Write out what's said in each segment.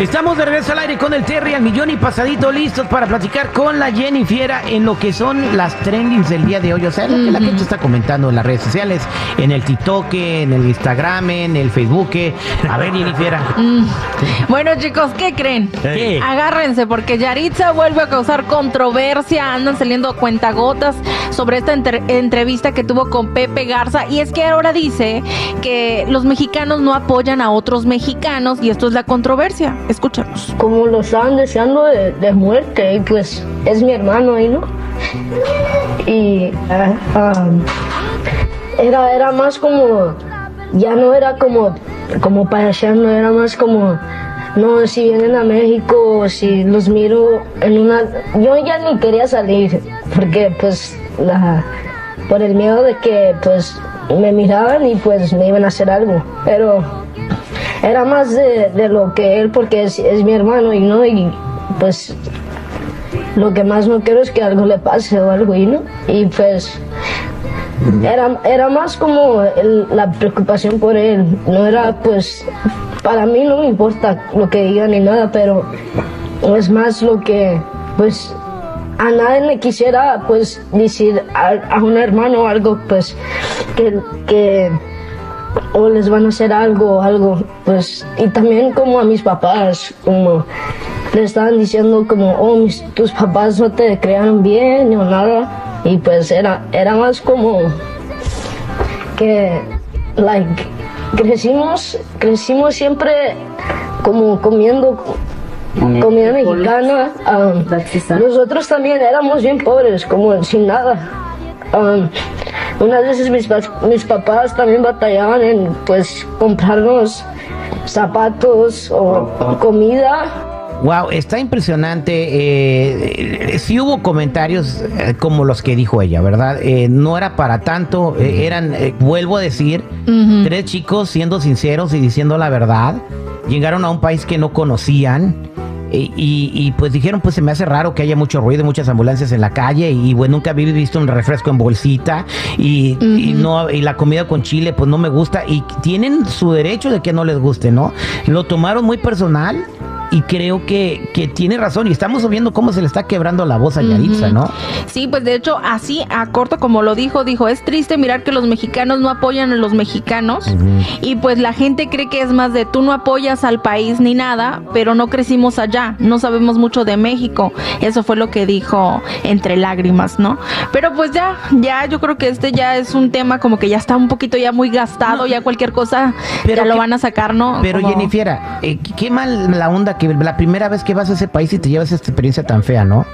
Estamos de regreso al aire con el Terry al millón y pasadito listos para platicar con la Jenny Fiera en lo que son las trendings del día de hoy. O sea, lo que la gente está comentando en las redes sociales, en el TikTok, en el Instagram, en el Facebook. A ver, Jenny Fiera. Bueno, chicos, ¿qué creen? ¿Qué? Agárrense porque Yaritza vuelve a causar controversia. Andan saliendo cuentagotas sobre esta entre- entrevista que tuvo con Pepe Garza. Y es que ahora dice que los mexicanos no apoyan a otros mexicanos y esto es la controversia. Escuchemos. como lo estaban deseando de, muerte y pues es mi hermano ahí, ¿no? Y ah, era, era más como, ya no era como, como payaseando, era más como, no, si vienen a México, si los miro en una, yo ya ni quería salir, porque pues la, por el miedo de que pues me miraban y pues me iban a hacer algo, pero era más de, de lo que él porque es, es mi hermano y no y pues lo que más no quiero es que algo le pase o algo y no y pues era, era más como el- la preocupación por él no era pues para mí no me importa lo que digan ni nada pero es más lo que pues a nadie le quisiera pues decir a, a un hermano algo pues que, que o les van a hacer algo o algo, pues, y también como a mis papás, como le estaban diciendo como, oh, mis, tus papás no te crearon bien o nada, y pues era, era más como que, like, crecimos, crecimos siempre como comiendo comida mexicana, um, nosotros también éramos bien pobres, como sin nada. Um, unas veces mis, pa- mis papás también batallaban en pues comprarnos zapatos o comida. Wow, está impresionante. Eh, eh, sí hubo comentarios eh, como los que dijo ella, ¿verdad? Eh, no era para tanto. eh, eran, eh, vuelvo a decir, tres chicos siendo sinceros y diciendo la verdad. Llegaron a un país que no conocían. Y, y- y, pues dijeron, pues se me hace raro que haya mucho ruido, muchas ambulancias en la calle y bueno, nunca había visto un refresco en bolsita y, y no y la comida con chile pues no me gusta y tienen su derecho de que no les guste, ¿no? Lo tomaron muy personal y creo que, que tiene razón y estamos viendo cómo se le está quebrando la voz a Yaritza, ¿no? Sí, pues de hecho, así a corto como lo dijo, dijo, es triste mirar que los mexicanos no apoyan a los mexicanos y pues la gente cree que es más de tú no apoyas al país ni nada, pero no crecimos allá, no sabemos mucho de México. Eso fue lo que dijo entre lágrimas, ¿no? Pero pues ya, ya yo creo que este ya es un tema como que ya está un poquito ya muy gastado, ya cualquier cosa Pero ya lo van a sacar, ¿no? Pero Como- Jennifiera, eh, qué mal la onda que la primera vez que vas a ese país y te llevas esta experiencia tan fea, ¿no?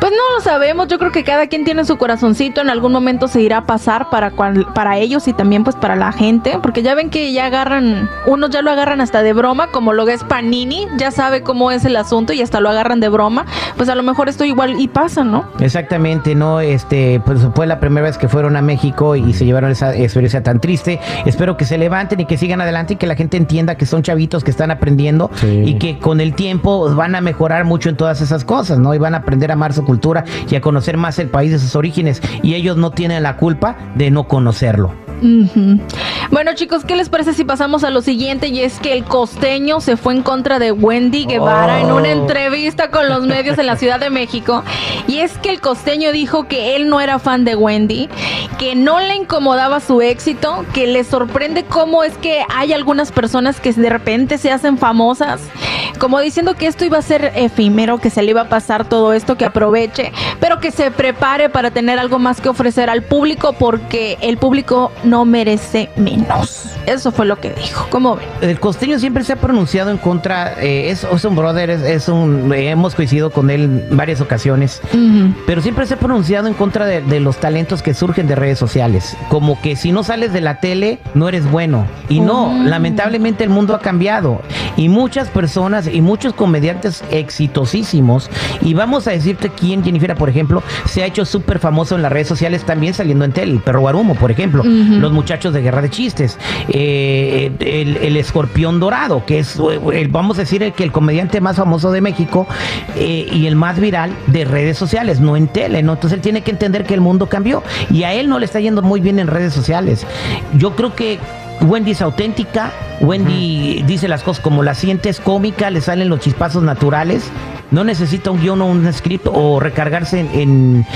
Pues no lo sabemos, yo creo que cada quien tiene su corazoncito, en algún momento se irá a pasar para cual- para ellos y también pues para la gente, porque ya ven que ya agarran, unos ya lo agarran hasta de broma, como lo que es Panini, ya sabe cómo es el asunto y hasta lo agarran de broma, pues a lo mejor esto igual y pasa, ¿no? Exactamente, no, este, pues fue la primera vez que fueron a México y se llevaron esa experiencia tan triste. Espero que se levanten y que sigan adelante y que la gente entienda que son chavitos que están aprendiendo y que con el tiempo van a mejorar mucho en todas esas cosas, ¿no? Y van a aprender a amar su cultura y a conocer más el país de sus orígenes y ellos no tienen la culpa de no conocerlo. Bueno chicos, ¿qué les parece si pasamos a lo siguiente? Y es que el costeño se fue en contra de Wendy Guevara en una entrevista con los medios en la Ciudad de México. Y es que el costeño dijo que él no era fan de Wendy, que no le incomodaba su éxito, que le sorprende cómo es que hay algunas personas que de repente se hacen famosas, como diciendo que esto iba a ser efímero, que se le iba a pasar todo esto, que aproveche, pero que se prepare para tener algo más que ofrecer al público porque el público no merece menos. Eso fue lo que dijo. ¿Cómo ven? El costeño siempre se ha pronunciado en contra, eh, es, es un brother, es, es un, eh, hemos coincidido con él en varias ocasiones, pero siempre se ha pronunciado en contra de, de los talentos que surgen de redes sociales, como que si no sales de la tele no eres bueno. Y no, lamentablemente el mundo ha cambiado y muchas personas y muchos comediantes exitosísimos. Y vamos a decirte quién, Jennifer, por ejemplo, se ha hecho súper famoso en las redes sociales también saliendo en tele. El perro Guarumo, por ejemplo. Los muchachos de Guerra de Chistes. Eh, el, escorpión dorado, que es, el, vamos a decir, el, que el comediante más famoso de México eh, y el más viral de redes sociales, no en tele, ¿no? Entonces él tiene que entender que el mundo cambió y a él no le está yendo muy bien en redes sociales. Yo creo que Wendy es auténtica, Wendy dice las cosas como la siente, es cómica, le salen los chispazos naturales, no necesita un guion o un script o recargarse en,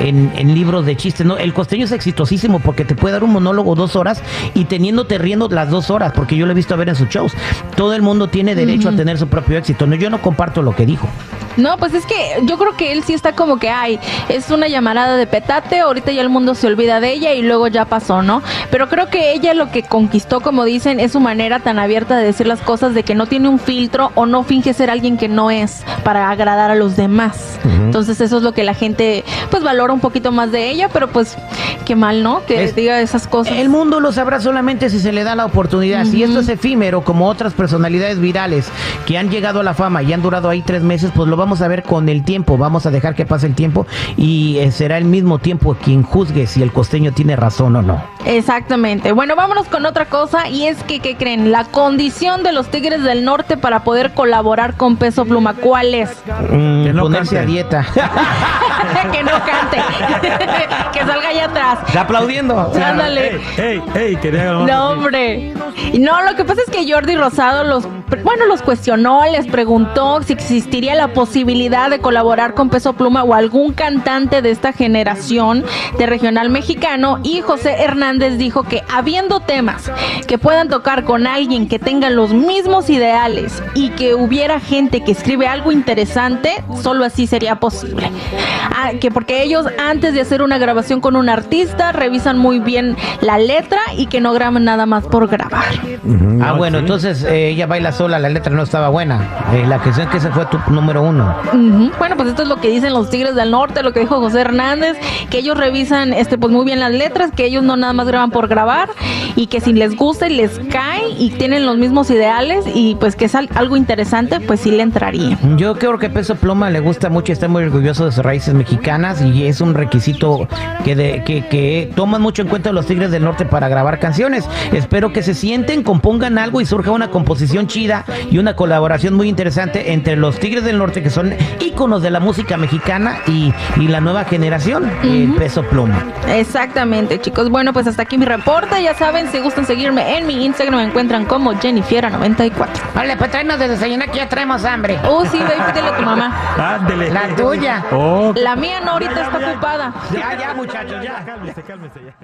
en, libros de chistes. No, el costeño es exitosísimo porque te puede dar un monólogo dos horas y teniéndote riendo las dos horas, porque yo lo he visto a ver en sus shows. Todo el mundo tiene derecho a tener su propio éxito. No, yo no comparto lo que dijo. No, pues es que yo creo que él sí está como que, ay, es una llamarada de petate, ahorita ya el mundo se olvida de ella y luego ya pasó, ¿no? Pero creo que ella lo que conquistó, como dicen, es su manera tan abierta de decir las cosas, de que no tiene un filtro o no finge ser alguien que no es para agradar a los demás. Entonces eso es lo que la gente pues valora un poquito más de ella, pero pues qué mal, ¿no? Que diga esas cosas. El mundo lo sabrá solamente si se le da la oportunidad. Si esto es efímero, como otras personalidades virales que han llegado a la fama y han durado ahí tres meses, pues lo vamos a ver con el tiempo. Vamos a dejar que pase el tiempo y eh, será el mismo tiempo quien juzgue si el costeño tiene razón o no. Exactamente. Bueno, vámonos con otra cosa y es que, ¿qué creen? La condición de los Tigres del Norte para poder colaborar con Peso Pluma, ¿cuál es? Mm, ponerse a dieta. que no cante. que salga allá atrás. Está aplaudiendo. Ándale. Hey, hey, quería No, hombre. No, lo que pasa es que Jordi Rosado los, bueno, los cuestionó, les preguntó si existiría la posibilidad de colaborar con Peso Pluma o algún cantante de esta generación de regional mexicano y José Hernández dijo que habiendo temas que puedan tocar con alguien que tenga los mismos ideales y que hubiera gente que escribe algo interesante, solo así sería posible. Ah, que porque ellos antes de hacer una grabación con un artista revisan muy bien la letra y que no graben nada más por grabar. ah, bueno, entonces eh, ella baila sola, la letra no estaba buena. Eh, la canción que se fue tu número uno. Bueno, pues esto es lo que dicen los Tigres del Norte, lo que dijo José Hernández, que ellos revisan este pues muy bien las letras, que ellos no nada más graban por grabar y que si les gusta y les cae y tienen los mismos ideales y pues que es algo interesante, pues sí le entraría. Yo creo que Peso Pluma le gusta mucho, está muy orgulloso de sus raíces mexicanas y es un requisito que, de, que, que toman mucho en cuenta los Tigres del Norte para grabar canciones. Espero que se sienten, compongan algo y surja una composición chida y una colaboración muy interesante entre los Tigres del Norte, que son íconos de la música mexicana, y, y la nueva generación, el Peso Pluma. Exactamente, chicos. Bueno, pues hasta aquí mi reporte. Ya saben, si gustan seguirme en mi Instagram, me encuentran como Jennifiera94. Vale, pues tráenos de desayunar que ya traemos hambre. Oh, sí, ve pídele a tu mamá. Ándele. La tuya. La mía no, ahorita está ocupada. Ya, ya, muchachos, ya. Cálmese, cálmese ya.